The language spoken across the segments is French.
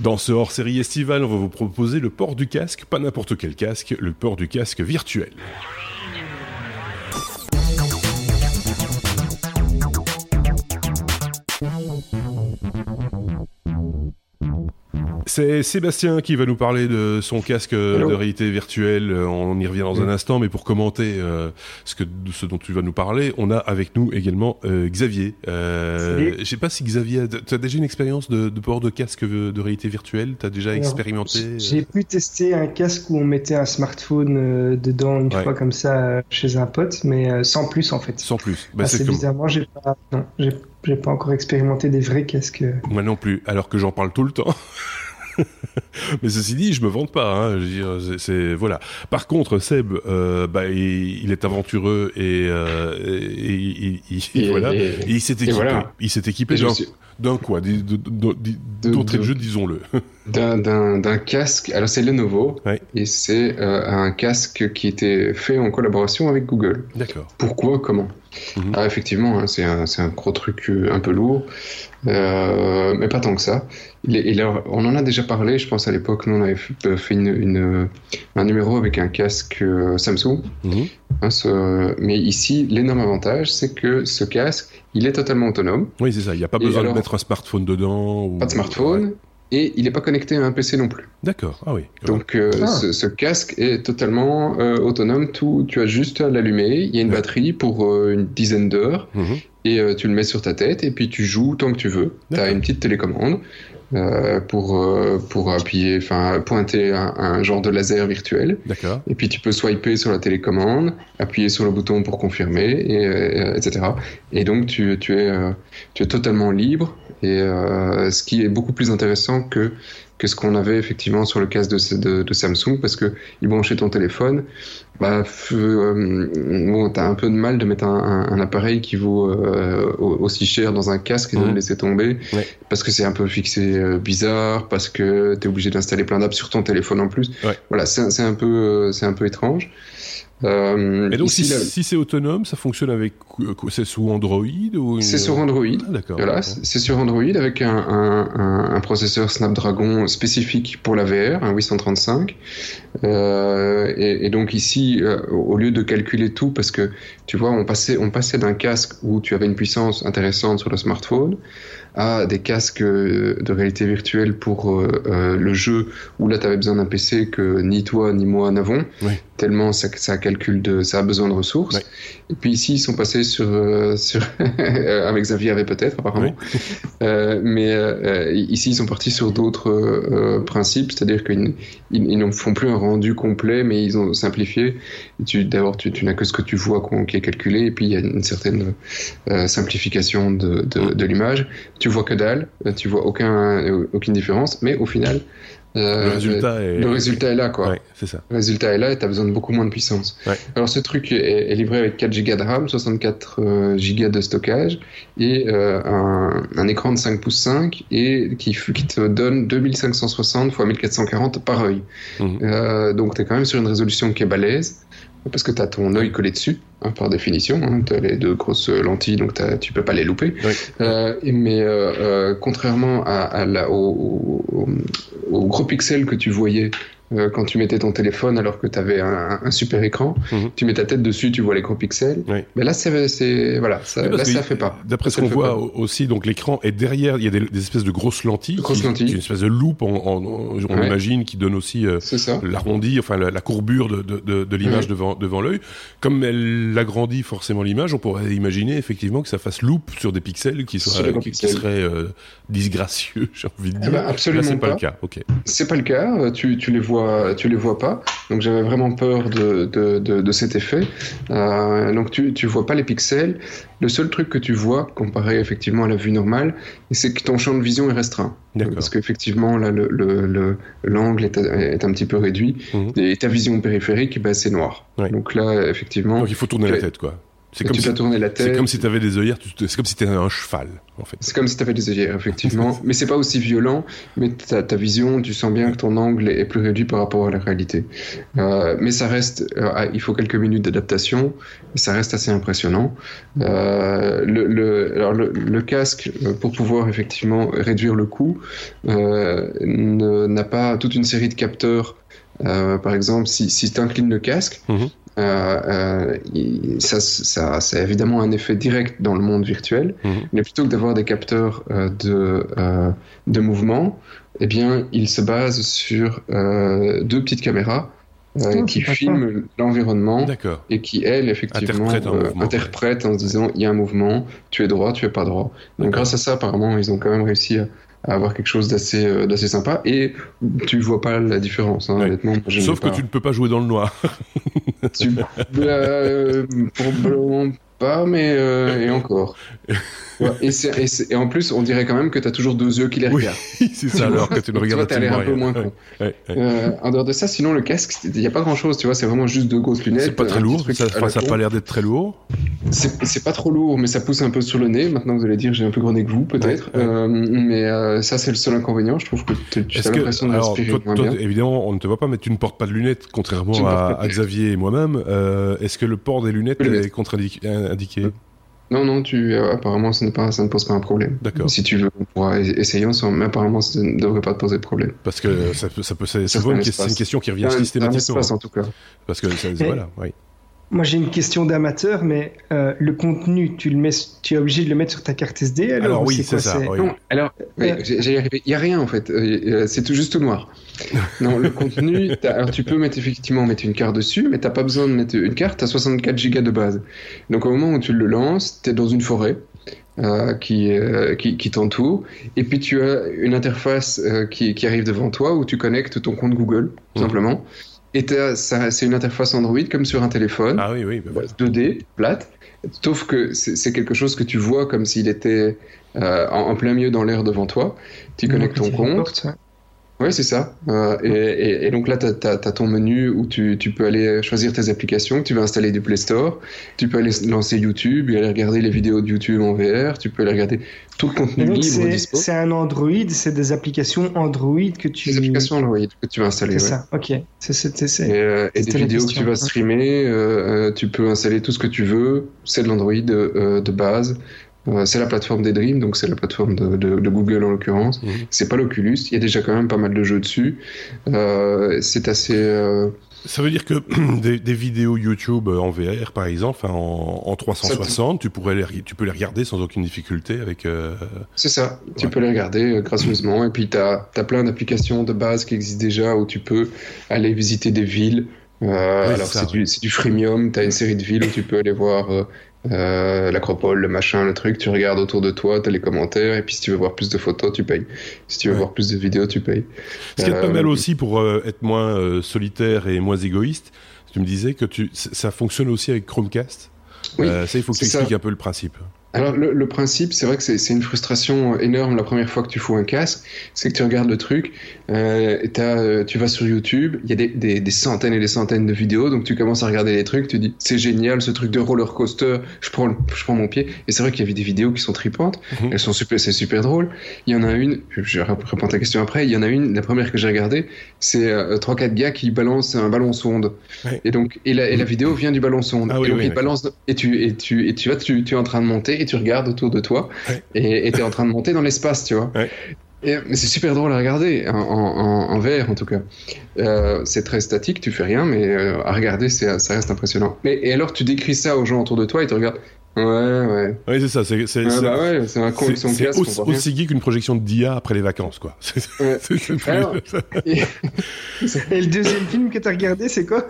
Dans ce hors-série estival, on va vous proposer le port du casque, pas n'importe quel casque, le port du casque virtuel. C'est Sébastien qui va nous parler de son casque de réalité virtuelle. On y revient dans un instant, mais pour commenter euh, ce, que, ce dont tu vas nous parler, on a avec nous également euh, Xavier. Euh, je sais pas si Xavier, tu as déjà une expérience de, port de casque de réalité virtuelle? Tu as déjà expérimenté J'ai pu tester un casque où on mettait un smartphone dedans une fois comme ça chez un pote, mais sans plus en fait. Sans plus. Bah, c'est bizarrement, j'ai pas, j'ai pas encore expérimenté des vrais casques. Moi non plus, alors que j'en parle tout le temps. Mais ceci dit, je me vante pas. Hein. c'est voilà. Par contre, Seb, euh, bah, il, est aventureux et, euh, voilà. il s'est équipé. Il s'est équipé d'un quoi D'entrée de jeu, disons-le. D'un casque. Alors c'est Lenovo et c'est euh, un casque qui était fait en collaboration avec Google. D'accord. Pourquoi Comment? Mhm. ah, effectivement, hein, c'est un, un, gros truc un peu lourd, mais pas tant que ça on en a déjà parlé, je pense à l'époque, nous on avait fait une, un numéro avec un casque euh, Samsung. Mhm. Hein, mais ici, l'énorme avantage, c'est que ce casque, il est totalement autonome. Oui, c'est ça, il n'y a pas besoin de mettre un smartphone dedans. Pas de smartphone. Et il n'est pas connecté à un PC non plus. D'accord, ah oui. Donc euh, ah. Ce, casque est totalement euh, autonome. Tout, tu as juste à l'allumer. Il y a une batterie pour une dizaine d'heures. Mhm. Et tu le mets sur ta tête et puis tu joues tant que tu veux. Tu as une petite télécommande. Euh, pour, euh, pour appuyer, enfin pointer un, un, genre de laser virtuel. D'accord. Et puis tu peux swiper sur la télécommande, appuyer sur le bouton pour confirmer, et, euh, etc. Et donc tu, tu, es, tu es totalement libre, et ce qui est beaucoup plus intéressant que que ce qu'on avait effectivement sur le casque de, de, Samsung parce que il branchait ton téléphone bah euh, bon t'as un peu de mal de mettre un, un, appareil qui vaut euh, aussi cher dans un casque et de le laisser tomber parce que c'est un peu fixé euh, bizarre parce que t'es obligé d'installer plein d'apps sur ton téléphone en plus voilà c'est un peu c'est un peu étrange euh, et donc, si, c'est autonome, ça fonctionne avec. C'est sous Android ou C'est sur Android. Ah, d'accord. Voilà, c'est sur Android avec un, un, un, processeur Snapdragon spécifique pour la VR, un 835. Euh, et, donc, ici, euh, au lieu de calculer tout, parce que tu vois, on passait, on passait d'un casque où tu avais une puissance intéressante sur le smartphone à des casques euh, de réalité virtuelle pour le jeu où là tu avais besoin d'un PC que ni toi ni moi n'avons tellement ça, ça calcule de ça a besoin de ressources. Et puis ici ils sont passés sur sur avec Xavier avait peut-être apparemment. Mais ici ils sont partis sur d'autres principes. C'est-à-dire qu'ils ils, ne font plus un rendu complet mais ils ont simplifié. D'abord tu, tu n'as que ce que tu vois qui est calculé. Et puis il y a une certaine simplification de, de, de l'image. Tu vois que dalle, euh, tu vois aucun, euh, aucune différence, mais au final, euh, le, résultat est... le résultat est là, quoi. Ouais, c'est ça. Le résultat est là et tu as besoin de beaucoup moins de puissance. Ouais. Alors, ce truc est, livré avec 4 Go de RAM, 64 Go de stockage et un, un, écran de 5 pouces 5 et qui, qui te donne 2560 x 1440 par œil. Mhm. donc, tu es quand même sur une résolution qui est balèze parce que tu as ton œil collé dessus, hein, par définition. Hein, tu as les deux grosses lentilles, donc tu peux pas les louper. Euh, mais euh, euh, contrairement à, à la, au, au, gros pixels que tu voyais euh, quand tu mettais ton téléphone alors que tu avais un, super écran, mhm. tu mets ta tête dessus, tu vois les gros pixels. Mais là, c'est voilà, ça, là, ça fait pas. D'après ce qu'on voit aussi, donc l'écran est derrière, il y a des, espèces de grosses lentilles, lentilles. une espèce de loupe, on, imagine, qui donne aussi euh, l'arrondi, enfin la, courbure de, de, de l'image devant devant l'œil. Comme elle agrandit forcément l'image, on pourrait imaginer effectivement que ça fasse loupe sur des pixels qui, seraient euh, disgracieux, j'ai envie de eh dire. ben, absolument là, c'est pas, le cas. Ok. C'est pas le cas. Tu, tu les vois tu les vois pas. Donc j'avais vraiment peur de, de, de, cet effet. Euh, donc tu, tu vois pas les pixels. Le seul truc que tu vois, comparé effectivement à la vue normale, c'est que ton champ de vision est restreint. Parce qu'effectivement, là, l'angle le, le, est, est, un petit peu réduit. Mhm. Et ta vision périphérique, bah, c'est noir. Donc là, effectivement. Donc il faut tourner la tête, quoi. C'est comme, tu si, tourner la tête. c'est comme si tu avais des œillères, c'est comme si tu un cheval, en fait. C'est comme si tu avais des œillères, effectivement. mais c'est pas aussi violent, mais ta, ta vision, tu sens bien que ton angle est plus réduit par rapport à la réalité. Euh, mais ça reste, euh, il faut quelques minutes d'adaptation, ça reste assez impressionnant. Euh, le, le, alors le, le casque, pour pouvoir effectivement réduire le coût, n'a pas toute une série de capteurs. Euh, par exemple, si, si tu inclines le casque, Mhm. Euh, euh, ça, ça, ça a évidemment un effet direct dans le monde virtuel, Mhm. mais plutôt que d'avoir des capteurs euh, de, euh, de mouvement, eh bien, il se base sur euh, deux petites caméras euh, Oh, qui filment l'environnement et qui, elles, effectivement, Interprètent euh, en se disant il y a un mouvement, tu es droit, tu es pas droit. Donc, grâce à ça, apparemment, ils ont quand même réussi à, à avoir quelque chose d'assez euh, d'assez sympa et tu vois pas la différence, hein, Ouais. honnêtement. Sauf que pas- tu ne peux pas jouer dans le noir. tu... Euh, probablement pas, mais euh, et encore. Ouais, et, en plus, on dirait quand même que tu as toujours deux yeux qui les Oui, regardent. c'est ça, alors que tu ne regardes vois, t'as l'air un peu moins con. Ouais, ouais. Euh, en dehors de ça, sinon le casque, il n'y a pas grand chose, tu vois, c'est vraiment juste deux grosses lunettes. C'est pas très lourd, ça à enfin, la ça a con. pas l'air d'être très lourd. C'est pas trop lourd, mais ça pousse un peu sur le nez. Maintenant, vous allez dire, j'ai un plus gros nez que vous, peut-être. Euh, mais ça, c'est le seul inconvénient. Je trouve que tu tu as l'impression de alors, respirer toi, moins toi, bien. évidemment, on ne te voit pas, mais tu ne portes pas de lunettes, contrairement à, pas Xavier et moi-même. Est-ce que le port des lunettes est contre-indiqué indiqué Non, non, tu, euh, apparemment, ce n'est pas, ça ne pose pas un problème. D'accord. Si tu veux, on pourra essayer ensemble, mais apparemment, ça ne devrait pas te poser de problème. Parce que ça, peut- ça peut, c'est c'est un une, question qui revient Un- un systématiquement. espace, en tout cas. Parce que ça, voilà, oui. Moi, j'ai une question d'amateur, mais euh, le contenu, tu le mets, tu es obligé de le mettre sur ta carte SD alors, Alors ou oui, c'est ça, oui. Non, alors, oui, Euh, arrivé. Il n'y a rien en fait. Euh, C'est tout juste tout noir. non, le contenu. Alors, tu peux mettre effectivement mettre une carte dessus, mais t'as pas besoin de mettre une carte. T'as 64 gigas de base. Donc, au moment où tu le lances, t'es dans une forêt. euh, qui, euh, qui, qui t'entoure et puis tu as une interface euh, qui, qui arrive devant toi où tu connectes ton compte Google tout Mhm. simplement et c'est une interface Android comme sur un téléphone Ah oui, oui. bah voilà. 2D, plate, sauf que c'est quelque chose que tu vois comme s'il était euh, en, en plein milieu dans l'air devant toi. Tu connectes ton compte. Oui, c'est ça. Euh, et, et- et donc là, tu as, ton menu où tu, tu peux aller choisir tes applications que tu veux installer du Play Store. Tu peux aller lancer YouTube et aller regarder les vidéos de YouTube en VR. Tu peux aller regarder tout le contenu donc, libre c'est dispo. c'est un Android, c'est des applications Android que tu. Applications Android que tu vas installer. C'est ouais. ça, ok. C'est- Et, euh, et des vidéos que tu vas streamer, euh, euh, tu peux installer tout ce que tu veux. C'est de l'Android de base. Euh, c'est la plateforme des Dreams, donc c'est la plateforme de, de- de Google en l'occurrence. Mhm. C'est pas l'Oculus. Il y a déjà quand même pas mal de jeux dessus. Euh, c'est assez. euh, Ça veut dire que des, des vidéos YouTube en VR, par exemple, enfin, en, en 360, tu pourrais les, tu peux les regarder sans aucune difficulté avec. euh, C'est ça, tu peux les regarder euh, gracieusement. Et puis, tu as, plein d'applications de base qui existent déjà où tu peux aller visiter des villes. Euh, Oui, alors, c'est du, du freemium. Tu as une série de villes où tu peux aller voir euh, euh, l'acropole, le machin, le truc. Tu regardes autour de toi, tu as les commentaires. Et puis, si tu veux voir plus de photos, tu payes. Si tu veux Ouais. voir plus de vidéos, tu payes. Ce qui est pas mal aussi pour être moins solitaire et moins égoïste. Tu me disais que tu, ça fonctionne aussi avec Chromecast? Oui, ça, il faut que tu ça. expliques un peu le principe. Alors le, le principe, c'est vrai que c'est une frustration énorme la première fois que tu fous un casque, c'est que tu regardes le truc, euh, euh, tu vas sur YouTube, il y a des, des, des centaines et des centaines de vidéos, donc tu commences à regarder les trucs, tu dis c'est génial ce truc de roller coaster, je prends, le- je prends mon pied, et c'est vrai qu'il y avait des vidéos qui sont tripantes, Mhm. elles sont super, c'est super drôle. Il y en a une, je répondre à ta question après, il y en a une, la première que j'ai regardée, c'est euh, trois quatre gars qui balancent un ballon sonde, et donc et la, et la vidéo vient du ballon sonde, Ah oui, et donc oui, ils balancent et tu et tu et tu vas tu, tu es en train de monter et tu regardes autour de toi Ouais. et tu es en train de monter dans l'espace, tu vois. Ouais. Et, mais c'est super drôle à regarder, en, en, en VR en tout cas. Euh, c'est très statique, tu fais rien, mais euh, à regarder, ça reste impressionnant. Mais, et alors tu décris ça aux gens autour de toi, ils te regardent. Ouais, ouais. Oui, c'est ça. C'est c'est- Ouais, c'est- bah ouais, c'est un con avec c'est- son c'est casque. on aussi, aussi geek qu'une projection d'IA après les vacances, quoi. C'est- Ouais. c'est- c'est- Alors, Et le deuxième film que tu as regardé, c'est quoi?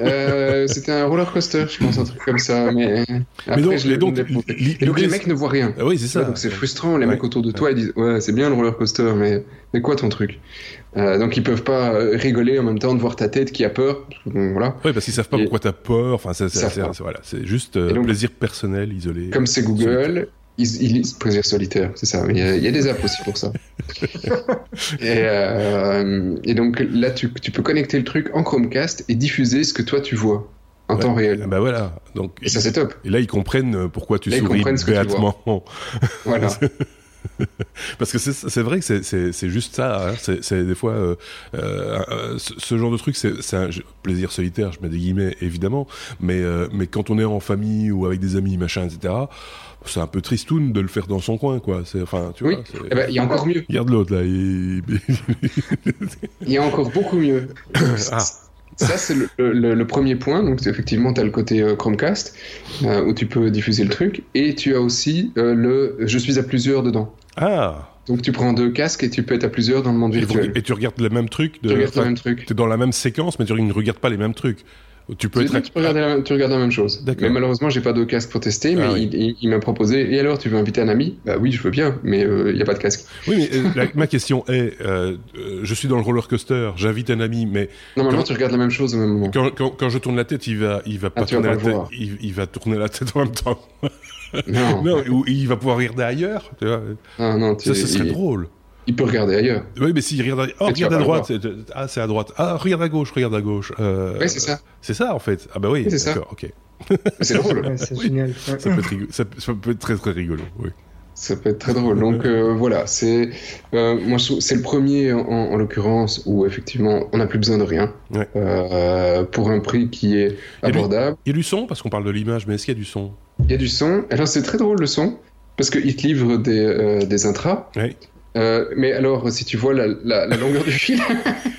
Euh, c'était un roller coaster, je pense, un truc comme ça. Mais, après, donc- je l'ai- mais donc, je monté. l'i- Et donc les mecs ne voient rien. Ah oui, c'est ça. Ouais, donc c'est frustrant, les Ouais. mecs autour de toi ils disent ouais c'est bien le roller coaster mais mais quoi ton truc? Euh, Donc ils peuvent pas euh, rigoler en même temps de voir ta tête qui a peur. Voilà. Oui, parce qu'ils savent pas Et- pourquoi t'as peur. Enfin, c'est voilà, c'est juste euh, donc- plaisir personnel, isolé. Comme c'est Google, ils, ils lisent plaisir solitaire, c'est ça. Il y, a, il y a des apps aussi pour ça. et, euh, et donc là tu, tu peux connecter le truc en Chromecast et diffuser ce que toi tu vois. en temps réel. Bah voilà. Donc, et ça, c'est top. Et là, ils comprennent pourquoi tu souris béatement. Voilà. Parce que c'est vrai que c'est juste ça. Hein. C'est des fois euh, euh, ce genre de truc, c'est un plaisir solitaire. Je mets des guillemets évidemment, mais euh, mais quand on est en famille ou avec des amis, machin, etc. C'est un peu tristoun de le faire dans son coin, quoi. Enfin, tu oui. vois. Eh ben, il y a encore mieux. Regarde l'autre là. Il... il... y a encore beaucoup mieux. ah. Ça, c'est le, le, premier point. Donc, effectivement, tu as le côté Chromecast où tu peux diffuser le truc. Et tu as aussi le je suis à plusieurs dedans. Ah donc tu prends deux casques et tu peux être à plusieurs dans le monde virtuel. Et tu regardes le même truc. De, tu regardes le même truc. Tu es dans la même séquence, mais tu ne regardes pas les mêmes trucs. Tu peux, être... tu, regardes la, tu regardes la même chose. Mais malheureusement, j'ai pas de casque pour tester, mais ah il, m'a proposé. Et alors, tu veux inviter un ami? Bah oui, je veux bien, mais il n'y a pas de casque. Oui, mais euh, ma question est euh, je suis dans le roller coaster, j'invite un ami, mais. Normalement, tu regardes la même chose au même moment. Quand, quand, je tourne la tête, il va, il va ah, pas tourner la tête. Il, va tourner la tête en même temps. Non. non, il va pouvoir regarder ailleurs. Tu vois. Ah, non, ça, ce serait drôle. Il peut regarder ailleurs. Oui, mais s'il regarde, oh, regarde à droite, ah, c'est à droite. Ah, regarde à gauche, regarde à gauche. Euh, oui, c'est ça. C'est ça, en fait. Ah, bah oui. c'est ça. ok. c'est drôle. Ouais, c'est génial. Ça, peut être ça, ça, peut être très, très rigolo, oui. Ça peut être très drôle. Donc euh, voilà, c'est euh, moi c'est le premier en, en l'occurrence où effectivement on n'a plus besoin de rien ouais. euh, pour un prix qui est abordable. Il y a du son parce qu'on parle de l'image, mais est-ce qu'il y a du son? Il y a du son. Alors c'est très drôle le son parce qu'il te livre des, euh, des intras. Ouais. Euh, mais alors, si tu vois la, la, la longueur du fil,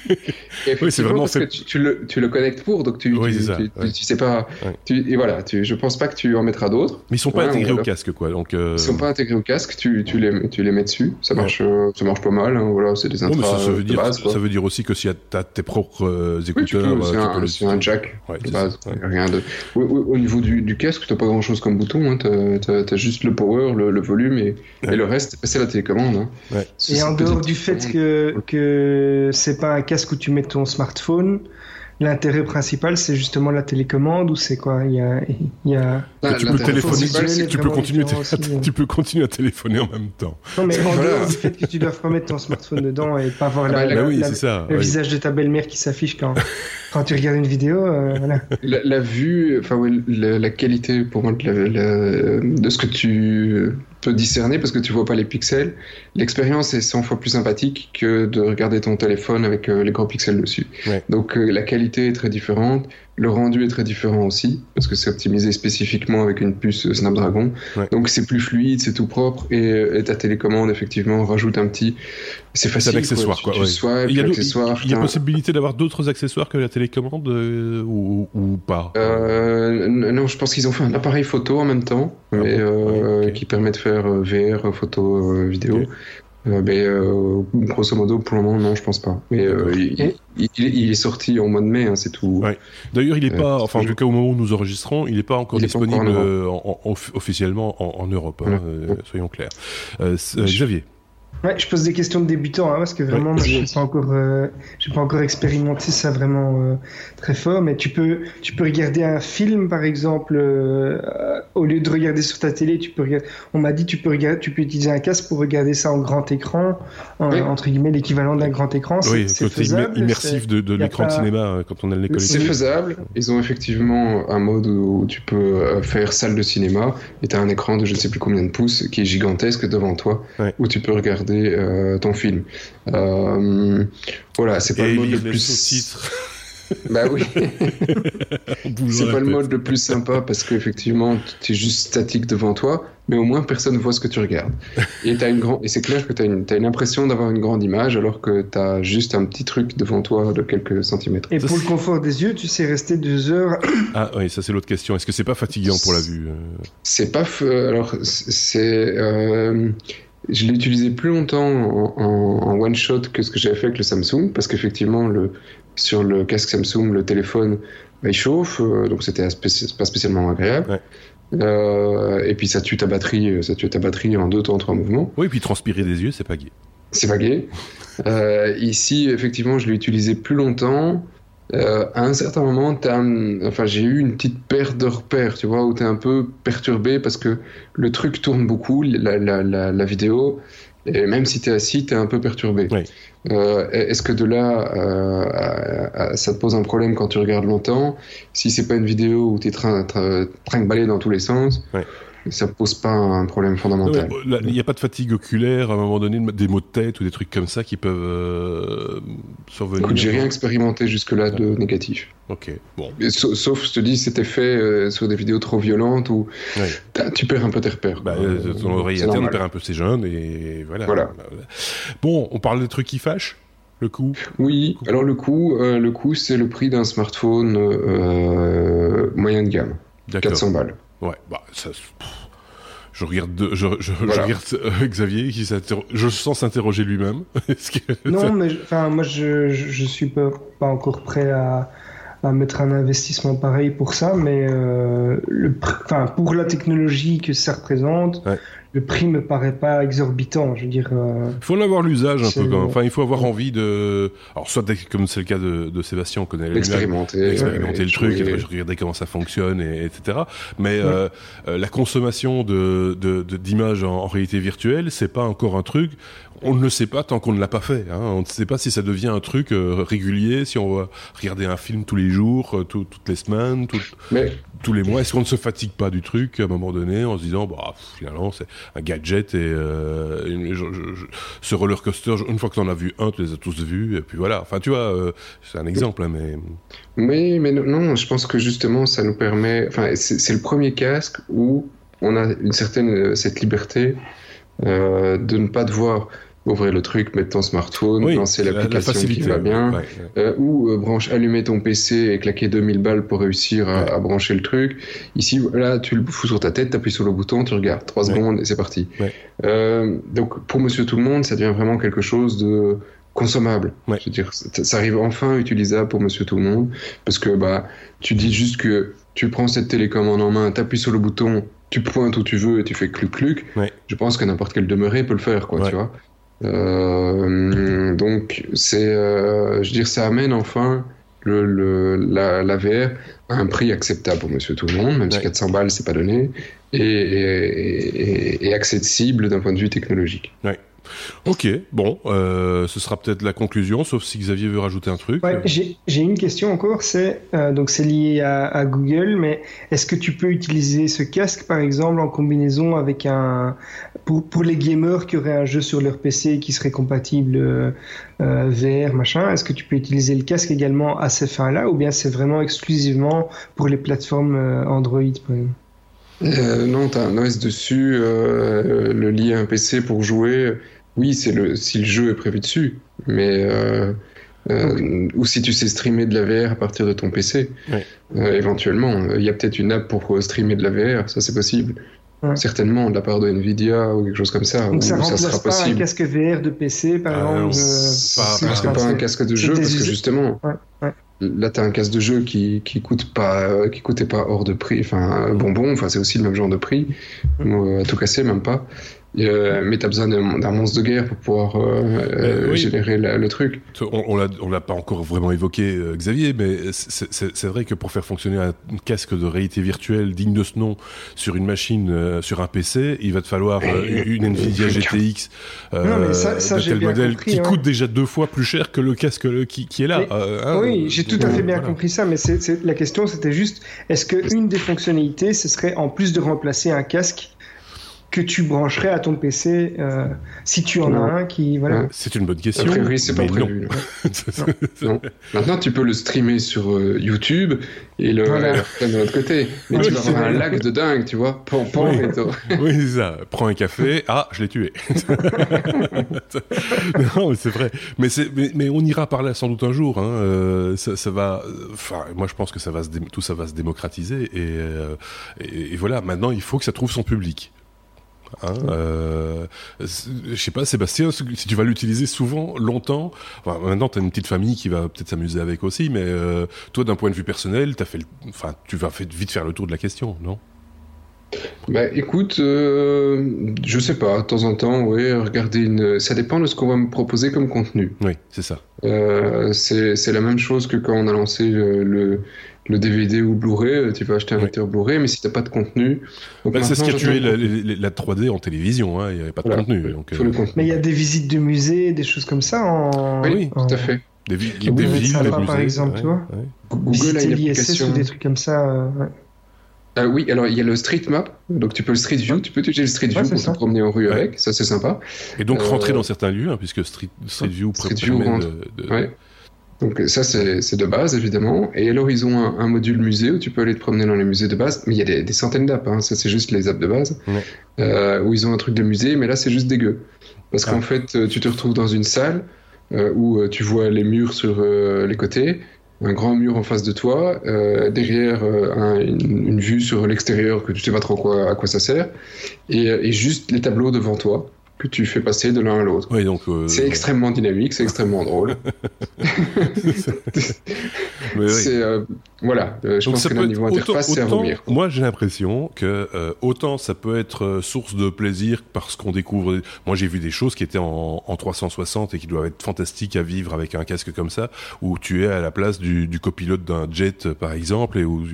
oui, c'est vraiment parce que tu, tu, le, tu le connectes pour, donc tu, oui, tu, ça, tu, ouais. tu, sais pas. Tu, et voilà, tu, je pense pas que tu en mettras d'autres. Mais ils sont pas Ouais, intégrés au casque, quoi. Donc, euh... Ils sont pas intégrés au casque, tu, tu, les, tu les mets dessus, ça marche, euh, ça marche pas mal. Hein, voilà, c'est des mais intras ça, ça veut dire, base. Ça veut dire aussi que si tu as tes propres euh, Oui, écouteurs, peux, c'est un, jack Ouais, de base. ouais. Rien de... au, au- au niveau du, du casque, t'as pas grand chose comme bouton. Hein. T'as, t'as juste le power, le, le volume et, Ouais. et le reste, c'est la télécommande. Hein. Ouais. Et en dehors du fait que, que c'est pas un casque où tu mets ton smartphone, l'intérêt principal c'est justement la télécommande ou c'est quoi? Il y a, il y a... Là, tu peux téléphoner, tu peux continuer, aussi, hein. tu peux continuer à téléphoner en même temps. Non mais en dehors du fait que tu dois remettre ton smartphone dedans et pas voir Ah la, bah, la- oui, la- c'est ça. le ouais. visage de ta belle-mère qui s'affiche quand, quand tu regardes une vidéo. euh, voilà. La, la vue, enfin ouais, la, la qualité pour moi de, la- la- de ce que tu peux discerner parce que tu vois pas les pixels, l'expérience est 100 fois plus sympathique que de regarder ton téléphone avec euh, les gros pixels dessus. Ouais. Donc euh, la qualité est très différente, le rendu est très différent aussi parce que c'est optimisé spécifiquement avec une puce Snapdragon. Ouais. Donc c'est plus fluide, c'est tout propre et, et ta télécommande effectivement rajoute un petit, c'est facile. d'accessoires, Tu, quoi, tu ouais. swipes, Il y a, l'accessoire, il y a possibilité d'avoir d'autres accessoires que la télécommande euh, ou, ou pas Euh, non, je pense qu'ils ont fait un appareil photo en même temps, Ah mais, bon euh, qui permet de faire euh, VR, photo, vidéo. Mais grosso modo, pour le moment, non, je pense pas. Mais il, est sorti en mois de mai, hein, c'est tout. Ouais. D'ailleurs, il est Euh, pas, enfin, en tout cas, au moment où nous enregistrons, il n'est pas encore pas disponible encore en en- en- off- officiellement en, en Europe, hein, Voilà. soyons clairs. Xavier. Ouais, je pose des questions de débutant hein, parce que vraiment, Ouais. je n'ai pas encore, euh, j'ai pas encore expérimenté ça vraiment euh, très fort. Mais tu peux, tu peux regarder un film, par exemple, euh, au lieu de regarder sur ta télé, tu peux regarder. On m'a dit, tu peux regarder, tu peux utiliser un casque pour regarder ça en grand écran, en- Oui. entre guillemets l'équivalent d'un grand écran. Oui, c'est faisable, immersif de, l'écran de pas- cinéma euh, quand on a le nez collé C'est faisable. Ils ont effectivement un mode où tu peux faire salle de cinéma et tu as un écran de je ne sais plus combien de pouces qui est gigantesque devant toi Ouais. où tu peux regarder euh, ton film. Euh, voilà, c'est pas Et le mode le plus. sous-titres. Bah oui. C'est pas le mode le plus sympa parce qu'effectivement, tu es juste statique devant toi, mais au moins personne ne voit ce que tu regardes. Et, t'as une grand... et c'est clair que tu as une, t'as une impression d'avoir une grande image alors que tu as juste un petit truc devant toi de quelques centimètres. Et Ça, pour le confort des yeux, tu sais rester deux heures. Ah oui, ça c'est l'autre question. Est-ce que c'est pas fatigant pour la vue euh C'est pas. f- Alors, c'est. euh, Je l'ai utilisé plus longtemps en, en- en one shot que ce que j'avais fait avec le Samsung parce qu'effectivement, le, sur le casque Samsung, le téléphone bah, il chauffe, euh, donc c'était pas spécialement agréable. Ouais. Euh, et puis ça tue ta batterie, euh, ça tue ta batterie en deux temps, trois mouvements. Oui, puis transpirer des yeux, c'est pas gai. C'est vagué. Euh, ici, effectivement, je l'ai utilisé plus longtemps. Euh, à un certain moment, un- enfin, j'ai eu une petite perte de repère, tu vois, où tu es un peu perturbé parce que le truc tourne beaucoup, la, la, la, la vidéo, Et même si tu es assis, tu es un peu perturbé. Euh, Est-ce que de là, euh, ça te pose un problème quand tu regardes longtemps? Si c'est pas une vidéo où tu es train, train, train de balayer dans tous les sens, ça pose pas un problème fondamental. Il n'y a pas de fatigue oculaire à un moment donné, des maux de tête ou des trucs comme ça qui peuvent euh, survenir. Écoute, j'ai rien expérimenté jusque-là de négatif. Ok, bon. Sauf, sauf, je te dis, cet effet euh, sur des vidéos trop violentes où ouais. tu perds un peu tes repères. Bah, euh, ton oreille interne perd un peu ses jeunes et voilà. voilà. Bon, on parle des trucs qui fâchent le coût Oui, le coût. alors le coût, euh, le coût c'est le prix d'un smartphone euh, moyen de gamme. 400 balles. Ouais, bah ça. Je regarde, je, je, voilà. je regarde euh, Xavier qui s'interroge. Je sens s'interroger lui-même. que... Non, mais enfin, moi, je, je suis pas, pas encore prêt à, à mettre un investissement pareil pour ça, mais euh, le, enfin, pour la technologie que ça représente, ouais. Le prix me paraît pas exorbitant. Je veux dire. Euh, il faut en avoir l'usage un peu quand même. Enfin, il faut avoir envie de. Alors, soit comme c'est le cas de, de Sébastien, on connaît expérimenter, expérimenter le truc, et regarder comment ça fonctionne, et, etc. Mais euh, la consommation de d'images en, en réalité virtuelle, c'est pas encore un truc on ne le sait pas tant qu'on ne l'a pas fait. Hein. On ne sait pas si ça devient un truc euh, régulier, si on va regarder un film tous les jours, euh, tout, toutes les semaines, tout, Mais... tous les mois. Est-ce qu'on ne se fatigue pas du truc à un moment donné en se disant, bah, finalement, c'est un gadget et euh, je, je, je, ce roller coaster, une fois que tu en as vu un, tu les as tous vus, et puis voilà. Enfin, tu vois, euh, c'est un exemple, hein, mais. Oui, mais non, je pense que justement, ça nous permet. Enfin, c'est le premier casque où on a une certaine cette liberté euh, de ne pas devoir ouvrir le truc, mettre ton smartphone, oui, lancer l'application qui va bien, ouais, ouais. Euh, ou euh, branche, allumer ton PC et claquer 2000 balles pour réussir à, brancher le truc. Ici, là, tu le fous sur ta tête, t'appuies sur le bouton, tu regardes, 3 Ouais. secondes et c'est parti. Euh, donc, pour Monsieur Tout le Monde, ça devient vraiment quelque chose de consommable. Ouais. Je veux dire, ça ça arrive enfin utilisable pour Monsieur Tout le Monde, parce que bah, tu dis juste que tu prends cette télécommande en main, t'appuies sur le bouton, tu pointes où tu veux et tu fais cluc cluc. Ouais. Je pense que n'importe quel demeuré peut le faire, quoi, Ouais. tu vois. Euh, donc c'est, euh, je veux dire, ça amène enfin le, le, la, la VR à un prix acceptable pour Monsieur Tout le Monde, même si Ouais. 400 balles c'est pas donné, et, et, et, et accessible d'un point de vue technologique. Ok, bon, euh, ce sera peut-être la conclusion, sauf si Xavier veut rajouter un truc. Ouais, j'ai une question encore, c'est euh, donc c'est lié à, à Google, mais est-ce que tu peux utiliser ce casque par exemple en combinaison avec un pour pour les gamers qui auraient un jeu sur leur PC qui serait compatible euh, VR machin, est-ce que tu peux utiliser le casque également à ces fins-là ou bien c'est vraiment exclusivement pour les plateformes euh, Android par exemple? Euh, non, t'as un OS dessus, euh, le lier à un PC pour jouer. Oui, c'est le si le jeu est prévu dessus, mais euh, euh, ou si tu sais streamer de la VR à partir de ton PC, Ouais. euh, éventuellement. Il y a peut-être une app pour streamer de la VR, ça c'est possible. Ouais. Certainement de la part de Nvidia ou quelque chose comme ça, Donc ça ça remplace sera pas un casque VR de PC par exemple euh, c'est pas- si- Parce que enfin, pas un casque de jeu, parce que us- justement, Ouais, ouais. là t'as un casque de jeu qui qui coûte pas, qui coûtait pas hors de prix, enfin bonbon, enfin c'est aussi le même genre de prix, euh, à tout casser même pas. Euh, mais t'as besoin d'un monstre de guerre pour pouvoir euh, euh, oui. générer la- le truc. On, on l'a, on l'a pas encore vraiment évoqué, euh, Xavier, mais c'est, vrai que pour faire fonctionner un casque de réalité virtuelle digne de ce nom sur une machine, euh, sur un PC, il va te falloir euh, une Nvidia GTX euh, Non, mais ça- ça, de j'ai tel modèle compris, qui hein. coûte déjà deux fois plus cher que le casque le- qui, qui est là. Mais- euh, hein, oui, euh, j'ai tout à fait bien voilà. compris ça, mais c'est- la question c'était juste, est-ce que une des fonctionnalités, ce serait en plus de remplacer un casque que tu brancherais à ton PC euh, si tu en as un qui voilà. Ouais. C'est une bonne A question. priori, c'est pas non. prévu. non. Maintenant, tu peux le streamer sur euh, YouTube et le Voilà. de l'autre côté. Mais Oui, tu vas avoir un lac de dingue, tu vois. Pan, pan, Oui. et tout. oui, c'est ça. Prends un café. Ah, je l'ai tué. non, mais c'est vrai. Mais, c'est, mais, mais on ira par là sans doute un jour. Hein. Euh, ça, ça va. Enfin, moi, je pense que ça va se dé- tout ça va se démocratiser. Et, euh, et, et voilà. Maintenant, il faut que ça trouve son public. Hein, euh, je sais pas, Sébastien, si tu vas l'utiliser souvent, longtemps. Maintenant, t'as une petite famille qui va peut-être s'amuser avec aussi, mais euh, toi, d'un point de vue personnel, t'as fait, enfin, tu vas vite faire le tour de la question, non? Bah écoute, euh, je sais pas, de temps en temps, oui, regarder une. Ça dépend de ce qu'on va me proposer comme contenu. Oui, c'est ça. Euh, c'est la même chose que quand on a lancé le, le, le DVD ou Blu-ray, euh, tu vas acheter un lecteur Blu-ray, mais si t'as pas de contenu. Bah, c'est ce qui a tué la, la, 3D en télévision, hein, il n'y avait pas de contenu. Donc, euh... Mais il y a des visites de musées, des choses comme ça en. Oui, en... tout à fait. Des, vi des villes, des musées, par exemple, ouais, tu vois. Google a une application. ou des trucs comme ça. Euh, euh, oui, alors il y a le Street Map, donc tu peux le Street View, tu peux utiliser le Street View pour te promener en rue ouais. avec, ça c'est sympa. Et donc rentrer euh, dans certains lieux, hein, puisque Street, Street View Street View rentre. De, de... Ouais. Donc ça c'est de base évidemment. Et alors ils ont un, un, module musée où tu peux aller te promener dans les musées de base, mais il y a des, des centaines d'apps, hein. ça c'est juste les apps de base, ouais. euh, où ils ont un truc de musée, mais là c'est juste dégueu. Parce ah. qu'en fait tu te retrouves dans une salle euh, où tu vois les murs sur euh, les côtés, un grand mur en face de toi, euh, derrière euh, un, une, une, vue sur l'extérieur que tu sais pas trop quoi, à quoi ça sert, et, et, juste les tableaux devant toi que tu fais passer de l'un à l'autre. Oui, donc euh... c'est extrêmement dynamique, c'est extrêmement drôle. c'est euh, voilà, euh, je donc pense que niveau autant, interface c'est à vomir. Moi, j'ai l'impression que autant ça peut être source de plaisir parce qu'on découvre. Moi, j'ai vu des choses qui étaient en, en, 360 et qui doivent être fantastiques à vivre avec un casque comme ça, où tu es à la place du, du copilote d'un jet, par exemple, et où,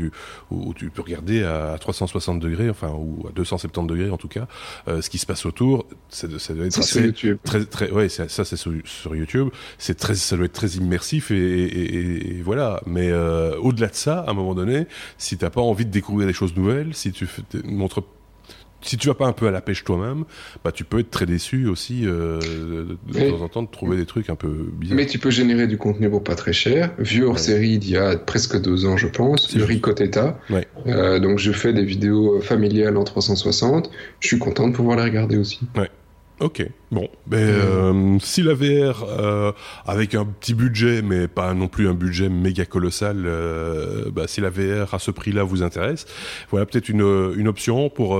où, tu peux regarder à 360 degrés, enfin ou à 270 degrés en tout cas, ce qui se passe autour. C'est ça doit être assez, YouTube. très très ouais ça c'est sur, sur, YouTube c'est très ça doit être très immersif et, et, et voilà mais euh, au-delà de ça à un moment donné si t'as pas envie de découvrir des choses nouvelles si tu montres si tu vas pas un peu à la pêche toi-même, bah tu peux être très déçu aussi euh, de, temps en temps de trouver des trucs un peu bizarres. Mais tu peux générer du contenu pour pas très cher. Vieux hors ouais. série d'il y a presque deux ans, je pense. Le Ricoteta. Ouais. Euh, donc je fais des vidéos familiales en 360. Je suis content de pouvoir les regarder aussi. Ouais. Ok, bon, ben, euh, si la VR euh, avec un petit budget, mais pas non plus un budget méga colossal, euh, bah, si la VR à ce prix-là vous intéresse, voilà peut-être une, une option pour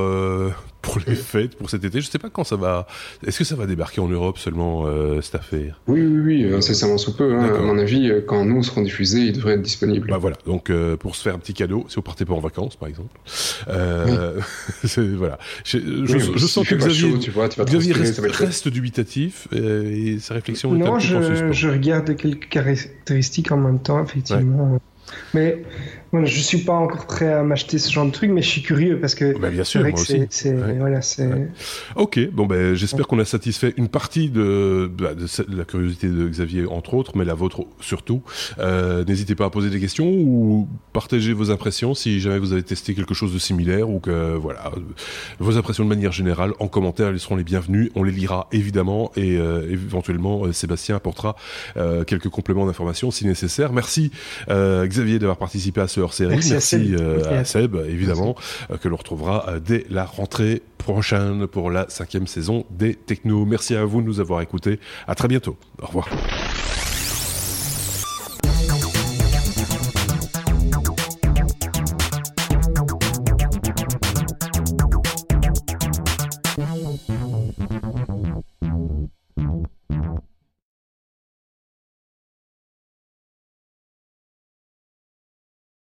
pour les fêtes, pour cet été. Je sais pas quand ça va. Est-ce que ça va débarquer en Europe seulement euh, cette affaire? Oui, oui, oui, incessamment sous peu. Hein. À mon avis, quand nous serons diffusés, il devrait être disponible. Bah voilà. Donc euh, pour se faire un petit cadeau, si vous partez pas en vacances, par exemple. Euh, oui. voilà. Je, je, oui, je sens que Xavier, chaud, tu vois, tu vas Xavier reste, reste dubitatif et sa réflexion non, est un je, petit peu en suspens. je regarde quelques caractéristiques en même temps, effectivement. Ouais. Mais voilà, je suis pas encore prêt à m'acheter ce genre de truc, mais je suis curieux parce que bah bien sûr, moi aussi. C'est, ouais. voilà, c'est. Ouais. Ok, bon ben j'espère ouais. qu'on a satisfait une partie de, de, la curiosité de Xavier entre autres, mais la vôtre surtout. Euh, n'hésitez pas à poser des questions ou partager vos impressions si jamais vous avez testé quelque chose de similaire ou que voilà vos impressions de manière générale en commentaire, elles seront les bienvenues. On les lira évidemment et euh, éventuellement Sébastien apportera euh, quelques compléments d'informations si nécessaire. Merci Xavier d'avoir participé à ce Merci, Merci, à Seb, euh, à Seb évidemment, euh, que l'on retrouvera euh, dès la rentrée prochaine pour la cinquième saison des Technos. Merci à vous de nous avoir écoutés. À très bientôt. Au revoir.